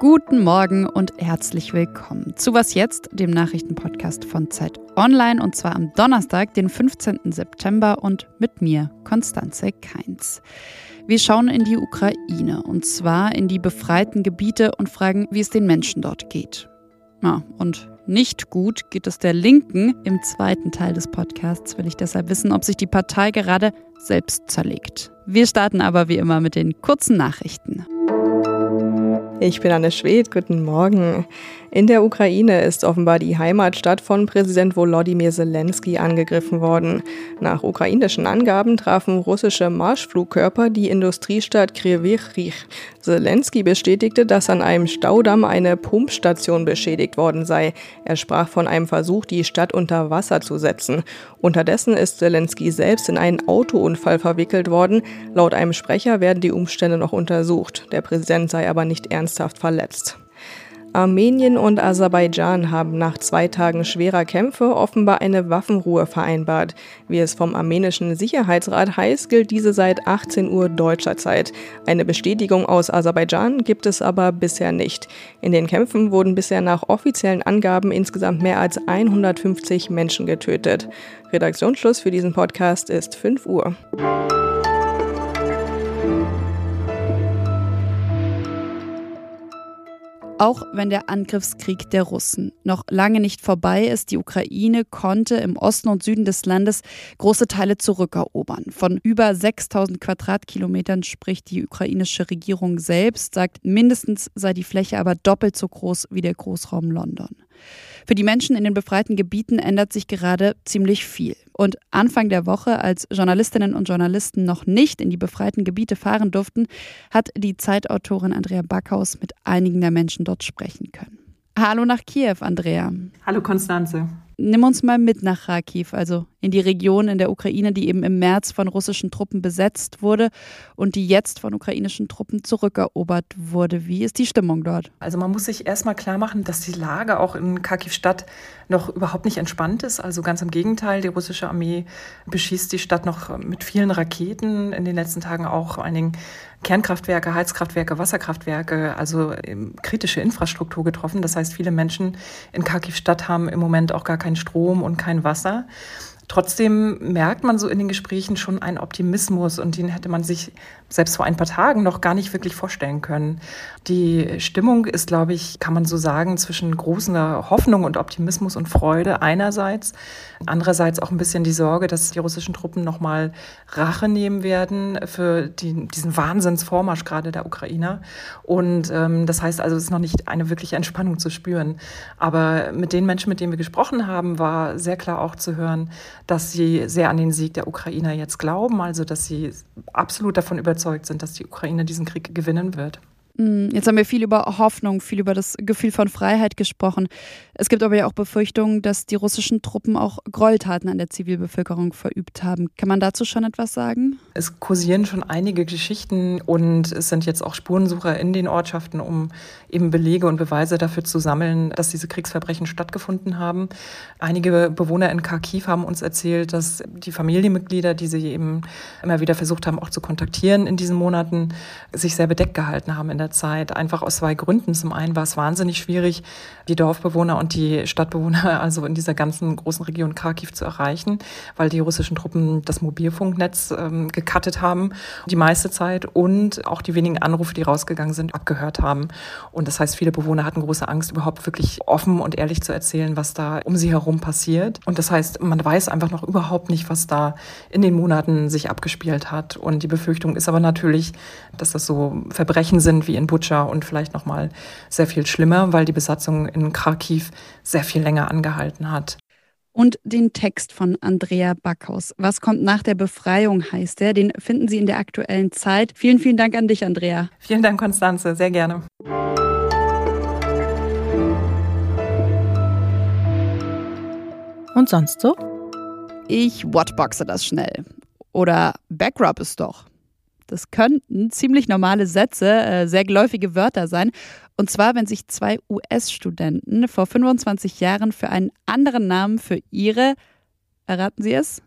Guten Morgen und herzlich willkommen zu Was jetzt, dem Nachrichtenpodcast von Zeit Online und zwar am Donnerstag, den 15. September und mit mir, Konstanze Keins. Wir schauen in die Ukraine und zwar in die befreiten Gebiete und fragen, wie es den Menschen dort geht. Ja, und nicht gut geht es der Linken. Im zweiten Teil des Podcasts will ich deshalb wissen, ob sich die Partei gerade selbst zerlegt. Wir starten aber wie immer mit den kurzen Nachrichten. Ich bin Anne Schwed, guten Morgen. In der Ukraine ist offenbar die Heimatstadt von Präsident Volodymyr Zelensky angegriffen worden. Nach ukrainischen Angaben trafen russische Marschflugkörper die Industriestadt Kryvyi Zelensky bestätigte, dass an einem Staudamm eine Pumpstation beschädigt worden sei. Er sprach von einem Versuch, die Stadt unter Wasser zu setzen. Unterdessen ist Zelensky selbst in einen Autounfall verwickelt worden. Laut einem Sprecher werden die Umstände noch untersucht. Der Präsident sei aber nicht ernsthaft verletzt. Armenien und Aserbaidschan haben nach zwei Tagen schwerer Kämpfe offenbar eine Waffenruhe vereinbart. Wie es vom armenischen Sicherheitsrat heißt, gilt diese seit 18 Uhr deutscher Zeit. Eine Bestätigung aus Aserbaidschan gibt es aber bisher nicht. In den Kämpfen wurden bisher nach offiziellen Angaben insgesamt mehr als 150 Menschen getötet. Redaktionsschluss für diesen Podcast ist 5 Uhr. Auch wenn der Angriffskrieg der Russen noch lange nicht vorbei ist, die Ukraine konnte im Osten und Süden des Landes große Teile zurückerobern. Von über 6000 Quadratkilometern spricht die ukrainische Regierung selbst, sagt, mindestens sei die Fläche aber doppelt so groß wie der Großraum London. Für die Menschen in den befreiten Gebieten ändert sich gerade ziemlich viel. Und Anfang der Woche, als Journalistinnen und Journalisten noch nicht in die befreiten Gebiete fahren durften, hat die Zeitautorin Andrea Backhaus mit einigen der Menschen dort sprechen können. Hallo nach Kiew, Andrea. Hallo Konstanze. Nimm uns mal mit nach Kharkiv, also in die Region in der Ukraine, die eben im März von russischen Truppen besetzt wurde und die jetzt von ukrainischen Truppen zurückerobert wurde. Wie ist die Stimmung dort? Also man muss sich erstmal klar machen, dass die Lage auch in Kharkiv-Stadt noch überhaupt nicht entspannt ist. Also ganz im Gegenteil, die russische Armee beschießt die Stadt noch mit vielen Raketen. In den letzten Tagen auch Dingen Kernkraftwerke, Heizkraftwerke, Wasserkraftwerke, also kritische Infrastruktur getroffen. Das heißt, viele Menschen in Kharkiv-Stadt haben im Moment auch gar keinen Strom und kein Wasser. Trotzdem merkt man so in den Gesprächen schon einen Optimismus und den hätte man sich selbst vor ein paar Tagen noch gar nicht wirklich vorstellen können. Die Stimmung ist, glaube ich, kann man so sagen, zwischen großer Hoffnung und Optimismus und Freude einerseits, andererseits auch ein bisschen die Sorge, dass die russischen Truppen nochmal Rache nehmen werden für die, diesen Wahnsinnsvormarsch gerade der Ukrainer. Und ähm, das heißt also, es ist noch nicht eine wirkliche Entspannung zu spüren. Aber mit den Menschen, mit denen wir gesprochen haben, war sehr klar auch zu hören, dass sie sehr an den Sieg der Ukrainer jetzt glauben, also dass sie absolut davon überzeugt sind, dass die Ukraine diesen Krieg gewinnen wird. Mm, jetzt haben wir viel über Hoffnung, viel über das Gefühl von Freiheit gesprochen. Es gibt aber ja auch Befürchtungen, dass die russischen Truppen auch Gräueltaten an der Zivilbevölkerung verübt haben. Kann man dazu schon etwas sagen? Es kursieren schon einige Geschichten und es sind jetzt auch Spurensucher in den Ortschaften, um eben Belege und Beweise dafür zu sammeln, dass diese Kriegsverbrechen stattgefunden haben. Einige Bewohner in Kharkiv haben uns erzählt, dass die Familienmitglieder, die sie eben immer wieder versucht haben, auch zu kontaktieren in diesen Monaten, sich sehr bedeckt gehalten haben in der der Zeit. Einfach aus zwei Gründen. Zum einen war es wahnsinnig schwierig, die Dorfbewohner und die Stadtbewohner also in dieser ganzen großen Region Kharkiv zu erreichen, weil die russischen Truppen das Mobilfunknetz ähm, gekattet haben die meiste Zeit und auch die wenigen Anrufe, die rausgegangen sind, abgehört haben. Und das heißt, viele Bewohner hatten große Angst, überhaupt wirklich offen und ehrlich zu erzählen, was da um sie herum passiert. Und das heißt, man weiß einfach noch überhaupt nicht, was da in den Monaten sich abgespielt hat. Und die Befürchtung ist aber natürlich, dass das so Verbrechen sind wie in Butscha und vielleicht noch mal sehr viel schlimmer, weil die Besatzung in Kharkiv sehr viel länger angehalten hat. Und den Text von Andrea Backhaus. Was kommt nach der Befreiung heißt der. Den finden Sie in der aktuellen Zeit. Vielen, vielen Dank an dich, Andrea. Vielen Dank, Konstanze. Sehr gerne. Und sonst so? Ich Watchboxe das schnell. Oder Backrub ist doch. Das könnten ziemlich normale Sätze, äh, sehr geläufige Wörter sein. Und zwar, wenn sich zwei US-Studenten vor 25 Jahren für einen anderen Namen für ihre, erraten Sie es?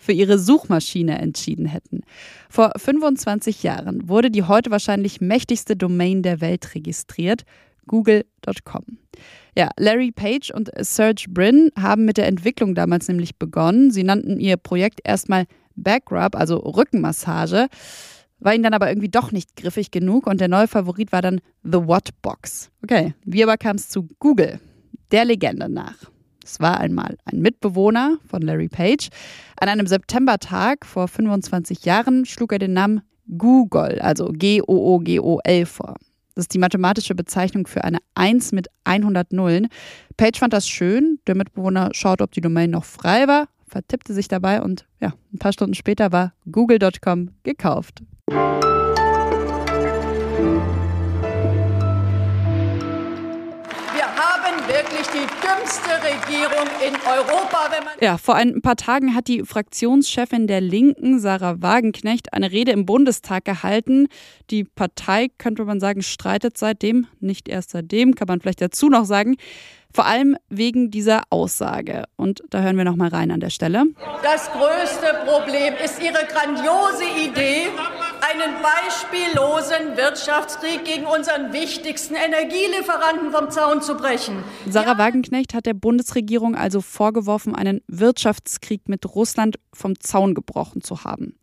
für ihre Suchmaschine entschieden hätten. Vor 25 Jahren wurde die heute wahrscheinlich mächtigste Domain der Welt registriert, google.com. Ja, Larry Page und Serge Brin haben mit der Entwicklung damals nämlich begonnen. Sie nannten ihr Projekt erstmal Backrub, also Rückenmassage, war ihnen dann aber irgendwie doch nicht griffig genug und der neue Favorit war dann The What Box. Okay, wie aber kam es zu Google? Der Legende nach. Es war einmal ein Mitbewohner von Larry Page. An einem Septembertag vor 25 Jahren schlug er den Namen Google, also G-O-O-G-O-L vor. Das ist die mathematische Bezeichnung für eine 1 mit 100 Nullen. Page fand das schön. Der Mitbewohner schaut, ob die Domain noch frei war, vertippte sich dabei und ja, ein paar Stunden später war google.com gekauft. Wirklich die dümmste Regierung in Europa. Ja, vor ein paar Tagen hat die Fraktionschefin der Linken, Sarah Wagenknecht, eine Rede im Bundestag gehalten. Die Partei, könnte man sagen, streitet seitdem, nicht erst seitdem, kann man vielleicht dazu noch sagen. Vor allem wegen dieser Aussage. Und da hören wir noch mal rein an der Stelle. Das größte Problem ist Ihre grandiose Idee, einen beispiellosen Wirtschaftskrieg gegen unseren wichtigsten Energielieferanten vom Zaun zu brechen. Sarah Wagenknecht hat der Bundesregierung also vorgeworfen, einen Wirtschaftskrieg mit Russland vom Zaun gebrochen zu haben.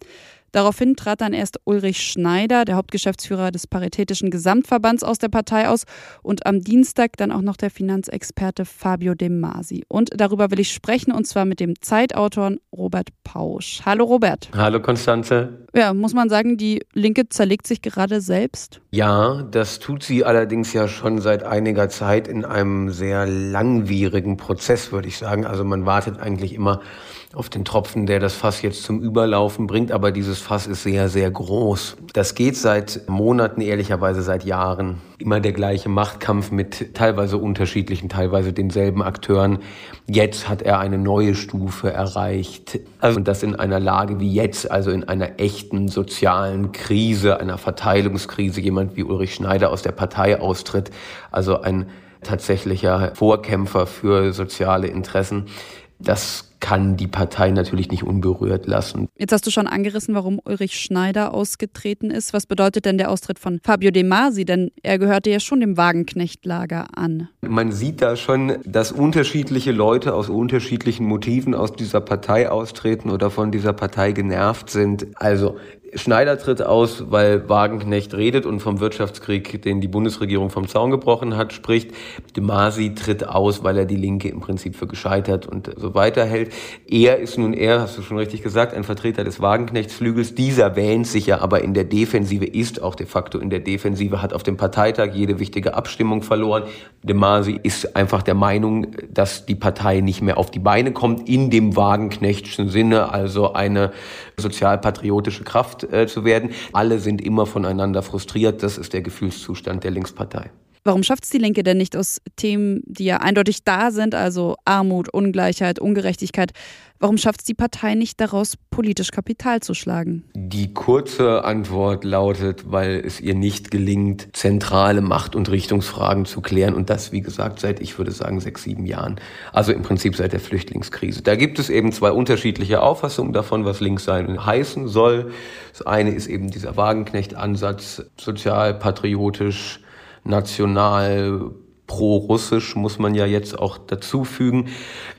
Daraufhin trat dann erst Ulrich Schneider, der Hauptgeschäftsführer des Paritätischen Gesamtverbands, aus der Partei aus und am Dienstag dann auch noch der Finanzexperte Fabio De Masi. Und darüber will ich sprechen und zwar mit dem Zeitautor Robert Pausch. Hallo Robert. Hallo Konstanze. Ja, muss man sagen, die Linke zerlegt sich gerade selbst? Ja, das tut sie allerdings ja schon seit einiger Zeit in einem sehr langwierigen Prozess, würde ich sagen. Also man wartet eigentlich immer auf den Tropfen, der das Fass jetzt zum Überlaufen bringt. Aber dieses Fass ist sehr, sehr groß. Das geht seit Monaten, ehrlicherweise seit Jahren. Immer der gleiche Machtkampf mit teilweise unterschiedlichen, teilweise denselben Akteuren. Jetzt hat er eine neue Stufe erreicht. Also, und das in einer Lage wie jetzt, also in einer echten sozialen Krise, einer Verteilungskrise. Jemand wie Ulrich Schneider aus der Partei austritt. Also ein tatsächlicher Vorkämpfer für soziale Interessen. Das kann die Partei natürlich nicht unberührt lassen. Jetzt hast du schon angerissen, warum Ulrich Schneider ausgetreten ist. Was bedeutet denn der Austritt von Fabio De Masi? Denn er gehörte ja schon dem Wagenknecht-Lager an. Man sieht da schon, dass unterschiedliche Leute aus unterschiedlichen Motiven aus dieser Partei austreten oder von dieser Partei genervt sind. Also Schneider tritt aus, weil Wagenknecht redet und vom Wirtschaftskrieg, den die Bundesregierung vom Zaun gebrochen hat, spricht. De Masi tritt aus, weil er die Linke im Prinzip für gescheitert und so weiter hält. Er ist nun er, hast du schon richtig gesagt, ein Vertreter des Wagenknechtsflügels. Dieser wähnt sich ja aber in der Defensive, ist auch de facto in der Defensive, hat auf dem Parteitag jede wichtige Abstimmung verloren. De Masi ist einfach der Meinung, dass die Partei nicht mehr auf die Beine kommt, in dem Wagenknechtschen Sinne, also eine sozialpatriotische Kraft äh, zu werden. Alle sind immer voneinander frustriert. Das ist der Gefühlszustand der Linkspartei. Warum schafft es die Linke denn nicht aus Themen, die ja eindeutig da sind, also Armut, Ungleichheit, Ungerechtigkeit, warum schafft es die Partei nicht daraus, politisch Kapital zu schlagen? Die kurze Antwort lautet, weil es ihr nicht gelingt, zentrale Macht- und Richtungsfragen zu klären und das, wie gesagt, seit, ich würde sagen, sechs, sieben Jahren. Also im Prinzip seit der Flüchtlingskrise. Da gibt es eben zwei unterschiedliche Auffassungen davon, was links sein heißen soll. Das eine ist eben dieser Wagenknecht-Ansatz, sozial, patriotisch, national, pro-russisch, muss man ja jetzt auch dazu fügen.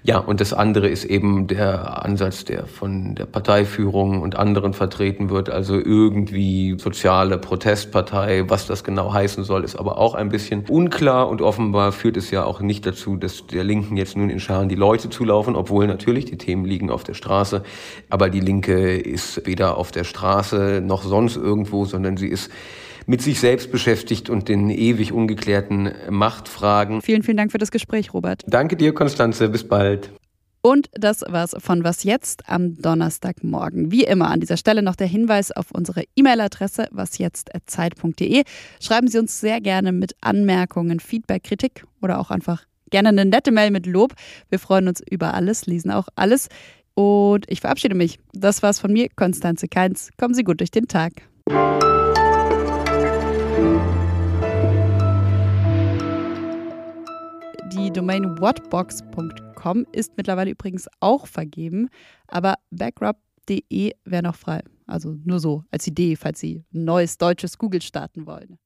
Ja, und das andere ist eben der Ansatz, der von der Parteiführung und anderen vertreten wird, also irgendwie soziale Protestpartei. Was das genau heißen soll, ist aber auch ein bisschen unklar und offenbar führt es ja auch nicht dazu, dass der Linken jetzt nun in Scharen die Leute zulaufen, obwohl natürlich die Themen liegen auf der Straße. Aber die Linke ist weder auf der Straße noch sonst irgendwo, sondern sie ist mit sich selbst beschäftigt und den ewig ungeklärten Machtfragen. Vielen, vielen Dank für das Gespräch, Robert. Danke dir, Konstanze. Bis bald. Und das war's von Was jetzt am Donnerstagmorgen. Wie immer an dieser Stelle noch der Hinweis auf unsere E-Mail-Adresse wasjetzt.zeit.de. Schreiben Sie uns sehr gerne mit Anmerkungen, Feedback, Kritik oder auch einfach gerne eine nette Mail mit Lob. Wir freuen uns über alles, lesen auch alles. Und ich verabschiede mich. Das war's von mir, Konstanze Keins. Kommen Sie gut durch den Tag. Die Domain whatbox.com ist mittlerweile übrigens auch vergeben, aber Backrub google.de wäre noch frei. Also nur so als Idee, falls Sie ein neues deutsches Google starten wollen.